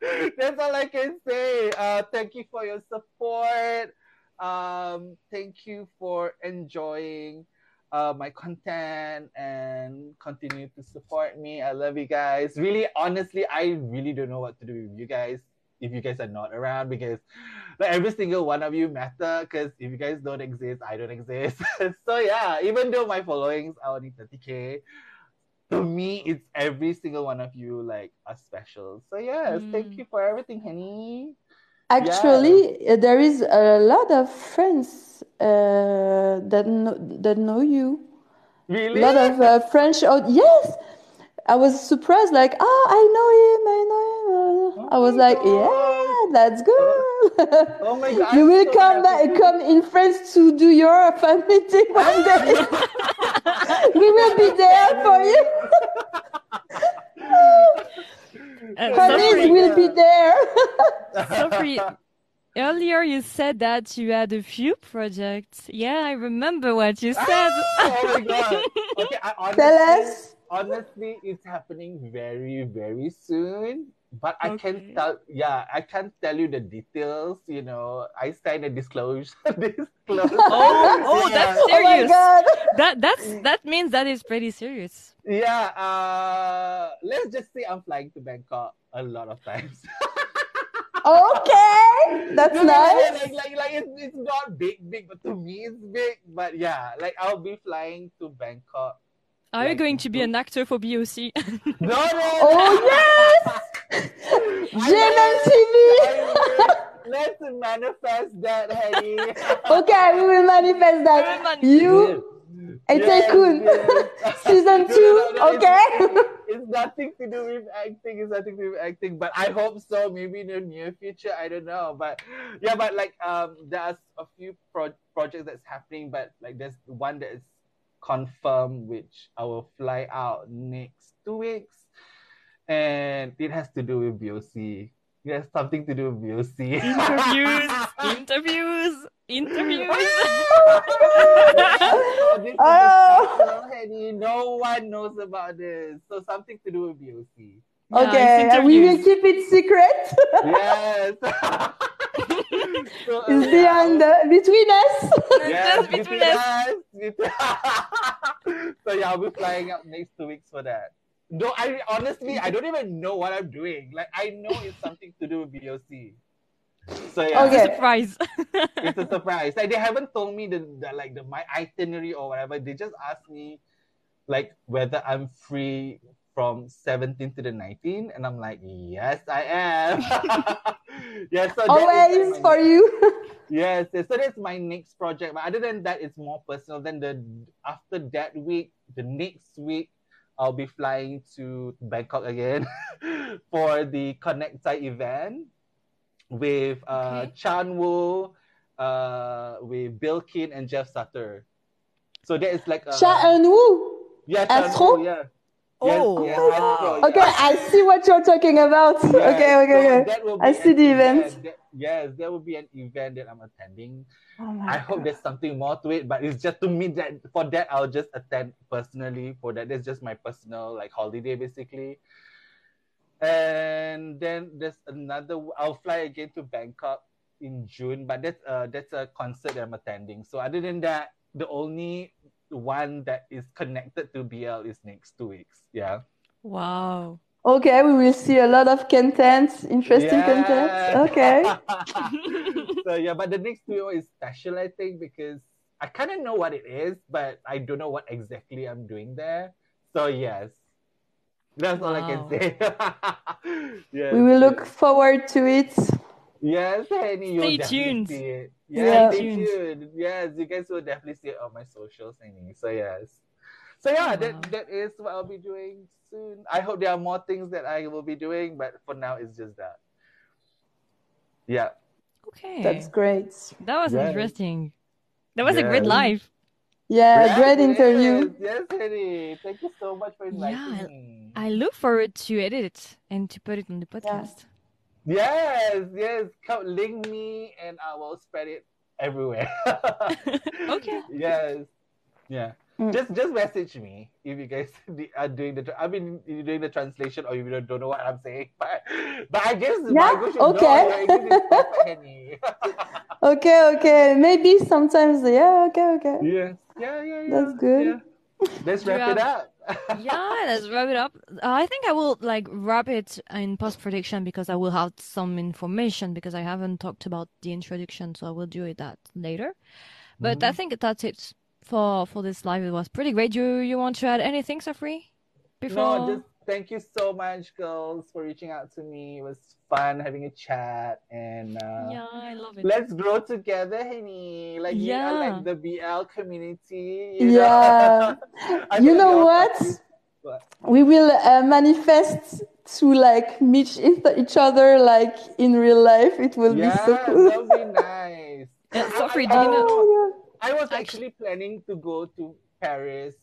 That's all I can say. Uh, thank you for your support. Um, thank you for enjoying uh, my content and continue to support me. I love you guys. Really, honestly, I really don't know what to do with you guys if you guys are not around because like every single one of you matter because if you guys don't exist, I don't exist. so yeah, even though my followings are only 30k, to me it's every single one of you like are special. So yes, mm. thank you for everything, honey. Actually, yeah. there is a lot of friends uh, that know, that know you. Really? A lot of uh, French. Oh, yes, I was surprised. Like, oh, I know him. I know him. I was like, Oh yeah, that's good. Oh my god! you will so come happy. back, come in France to do your fan meeting one day. we will be there for you. Uh, Honey Sofrie, will be there. Sofrie, earlier you said that you had a few projects. Yeah, I remember what you said. oh my god! Okay, I honestly, Tell us. honestly, it's happening very, very soon. But I Okay. can't tell. Yeah, I can't tell you the details. You know, I signed a disclosure. disclosure. Oh, oh, that's Oh serious. god. That that's that means that is pretty serious. Yeah. Uh, let's just say I'm flying to Bangkok a lot of times. Okay, that's no, nice. Like, like, like it's, it's not big, big, but to me it's big. But yeah, like I'll be flying to Bangkok. Are you going to be an actor for BOC? No, no. Oh yes, GMM TV. Let's manifest that, Henny. Okay, we will manifest that. We will manifest. You, I Yes, Kun, yes. season No, no, two. no, no, it's- Okay. It's, it's nothing to do with acting. It's nothing to do with acting. But I hope so. Maybe in the near future. I don't know. But yeah, but like um, there's a few pro- projects that's happening. But like there's one that is confirmed, which I will fly out next two weeks, and it has to do with BOC. It has something to do with BOC. interviews, interviews, interviews. no, this is Oh. a special, No one knows about this. So something to do with BOC. Yeah, Okay, it's we will keep it secret. Yes. so, it's yeah, behind the, between us. Yes, Just between between us. us. Between- so yeah, I'll be flying out next two weeks for that. No, I honestly I don't even know what I'm doing. Like I know it's something to do with BOC. So yeah, Okay. Surprise. it's a surprise. Like they haven't told me the, the like the my itinerary or whatever. They just asked me like whether I'm free from 17 to the 19 and I'm like yes I am yes so Always for next- you. yes so that's my next project but other than that it's more personal than the after that week the next week I'll be flying to Bangkok again for the Connect Thai event with uh, Okay. Cha Eun-woo, uh, with Billkin and Jeff Satur. So that is like a Cha and Wu. yeah, Chan Astro? Wu, yeah. Oh, yes, wow. Astro, yeah. Okay, I see what you're talking about. Yeah, Okay, okay, so okay. that will I see the event. That- yes, there will be an event that I'm attending. Oh my I hope there's something more to it, but it's just to me that for that I'll just attend personally. For that, that's just my personal like holiday basically. And then there's another. I'll fly again to Bangkok in June, but that's uh that's a concert that I'm attending. So other than that, the only one that is connected to BL is next two weeks. Yeah. Wow. Okay, we will see a lot of content, interesting content. Yeah. Okay. so yeah, but the next two is special, I think, because I kind of know what it is, but I don't know what exactly I'm doing there. So yes, that's all I can say. yes, We will look forward to it. Yes, Henny, you'll Stay definitely tuned. see it. Yeah. Yeah, Stay stay tuned. tuned. Yes, you guys will definitely see it on my socials, Henny. So yes. So yeah, Wow. that that is what I'll be doing soon. I hope there are more things that I will be doing, but for now it's just that. Yeah. Okay. That's great. That was Yes. interesting. That was a great Yes. live. Yeah, Yes, great interview. Yes, yes, Henny. Thank you so much for inviting Yeah, me. I look forward to edit it and to put it on the podcast. Yes, yes. Come link me and I will spread it everywhere. Okay. Yes. Yeah. Mm. Just just message me if you guys are doing the. tra- I mean, you're doing the translation or you don't don't know what I'm saying, but but I guess Yeah, Margo should okay. know your English is perfect, Henny. Okay, okay. Maybe sometimes, yeah, okay, okay. yes. Yeah, yeah, yeah. That's good. Yeah. Let's Do you wrap it up. Yeah, let's wrap it up. Uh, I think I will like wrap it in post production because I will have some information because I haven't talked about the introduction, so I will do it that later. But I Mhm. think that's it for for this live. It was pretty great. You you want to add anything, Sofrie? Before No, just thank you so much, girls, for reaching out to me. It was fun having a chat, and uh, yeah, I love it. let's grow together, honey. Like you are Yeah. like the BL community. You Yeah. know? You feel know like what? you're- we will uh, manifest to like meet each other like in real life. It will yeah, be so cool. that'll be nice. Yeah, so I- free, I- do you Oh, I was actually planning to go to Paris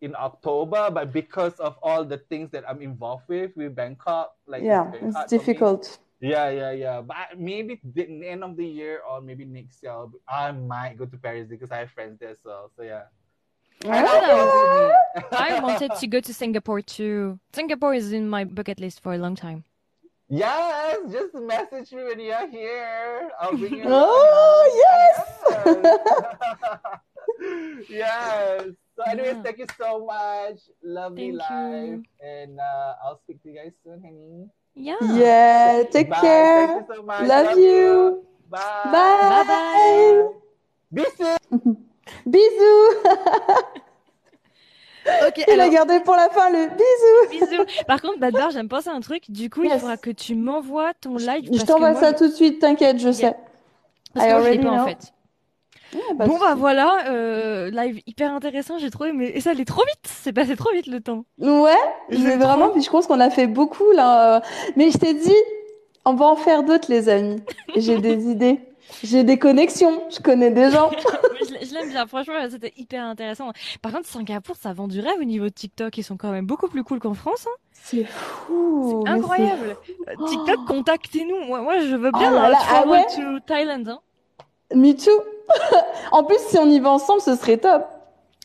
in October, but because of all the things that I'm involved with with Bangkok, like yeah, very it's hard for me. difficult. Yeah, yeah, yeah. But maybe the the end of the year or maybe next year, I'll be- I might go to Paris because I have friends there. So, so yeah. I. I wanted to go to Singapore too. Singapore is in my bucket list for a long time. Yes, just message me when you're here. I'll bring you. Oh, yes. yes. So, anyways, Yeah. thank you so much. Lovely Thank live, you. and uh, I'll speak to you guys soon, honey. Yeah. Yeah, take Bye. care. Thank you so much. Love you. Bye. Bye. Bye-bye. Be soon. Bisous. Ok, Il a alors, gardé pour la fin le bisou. bisous. Par contre, Badbar, j'aime penser à un truc. Du coup, il faudra que tu m'envoies ton live. Je t'envoie ça tout de suite, t'inquiète, je sais. Parce I que moi, je l'ai already pas en know. fait. Ouais, bah, Bon bah voilà, euh, live hyper intéressant, j'ai trouvé, mais et ça allait trop vite, c'est passé trop vite le temps. Ouais, mais vraiment, trop. puis je pense qu'on a fait beaucoup là. euh, Mais je t'ai dit, on va en faire d'autres, les amis. J'ai des idées, j'ai des connexions, je connais des gens. Je l'ai- je l'aime bien, franchement, c'était hyper intéressant. Par contre, Singapour, ça vend du rêve au niveau de TikTok, ils sont quand même beaucoup plus cool qu'en France. hein. C'est fou. mais Incroyable. TikTok, Oh. contactez-nous. Moi, moi, je veux Oh bien là euh, là, ah travel ouais to Thailand. Hein. Me too. En plus, si on y va ensemble, ce serait top.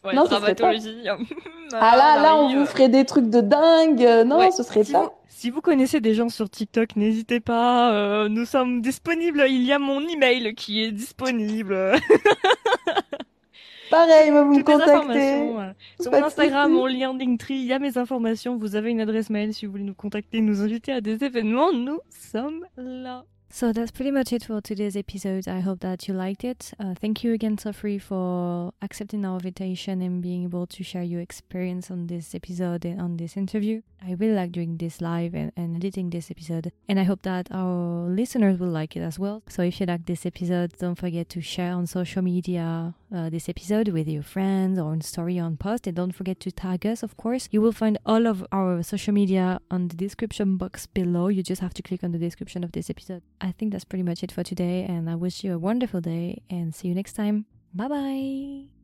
Ouais, Non, ce serait dramatologie. Ah là, là, on vous ferait des trucs de dingue. Non, Ouais, ce serait si vous, top. si vous connaissez des gens sur TikTok, n'hésitez pas. euh, nous sommes disponibles. Il y a mon email qui est disponible. Pareil, vous me Toutes les contactez. euh, Sur mon Instagram, mon lien Linktree, il y a mes informations. Vous avez une adresse mail si vous voulez nous contacter, nous inviter à des événements. Nous sommes là. So that's pretty much it for today's episode. I hope that you liked it. Uh, thank you again, Sofrie, for accepting our invitation and being able to share your experience on this episode and on this interview. I really like doing this live and, and editing this episode, and I hope that our listeners will like it as well. So if you like this episode, don't forget to share on social media uh, this episode with your friends or on story on post, and don't forget to tag us. Of course, you will find all of our social media on the description box below. You just have to click on the description of this episode. I think that's pretty much it for today, and I wish you a wonderful day and see you next time. Bye bye.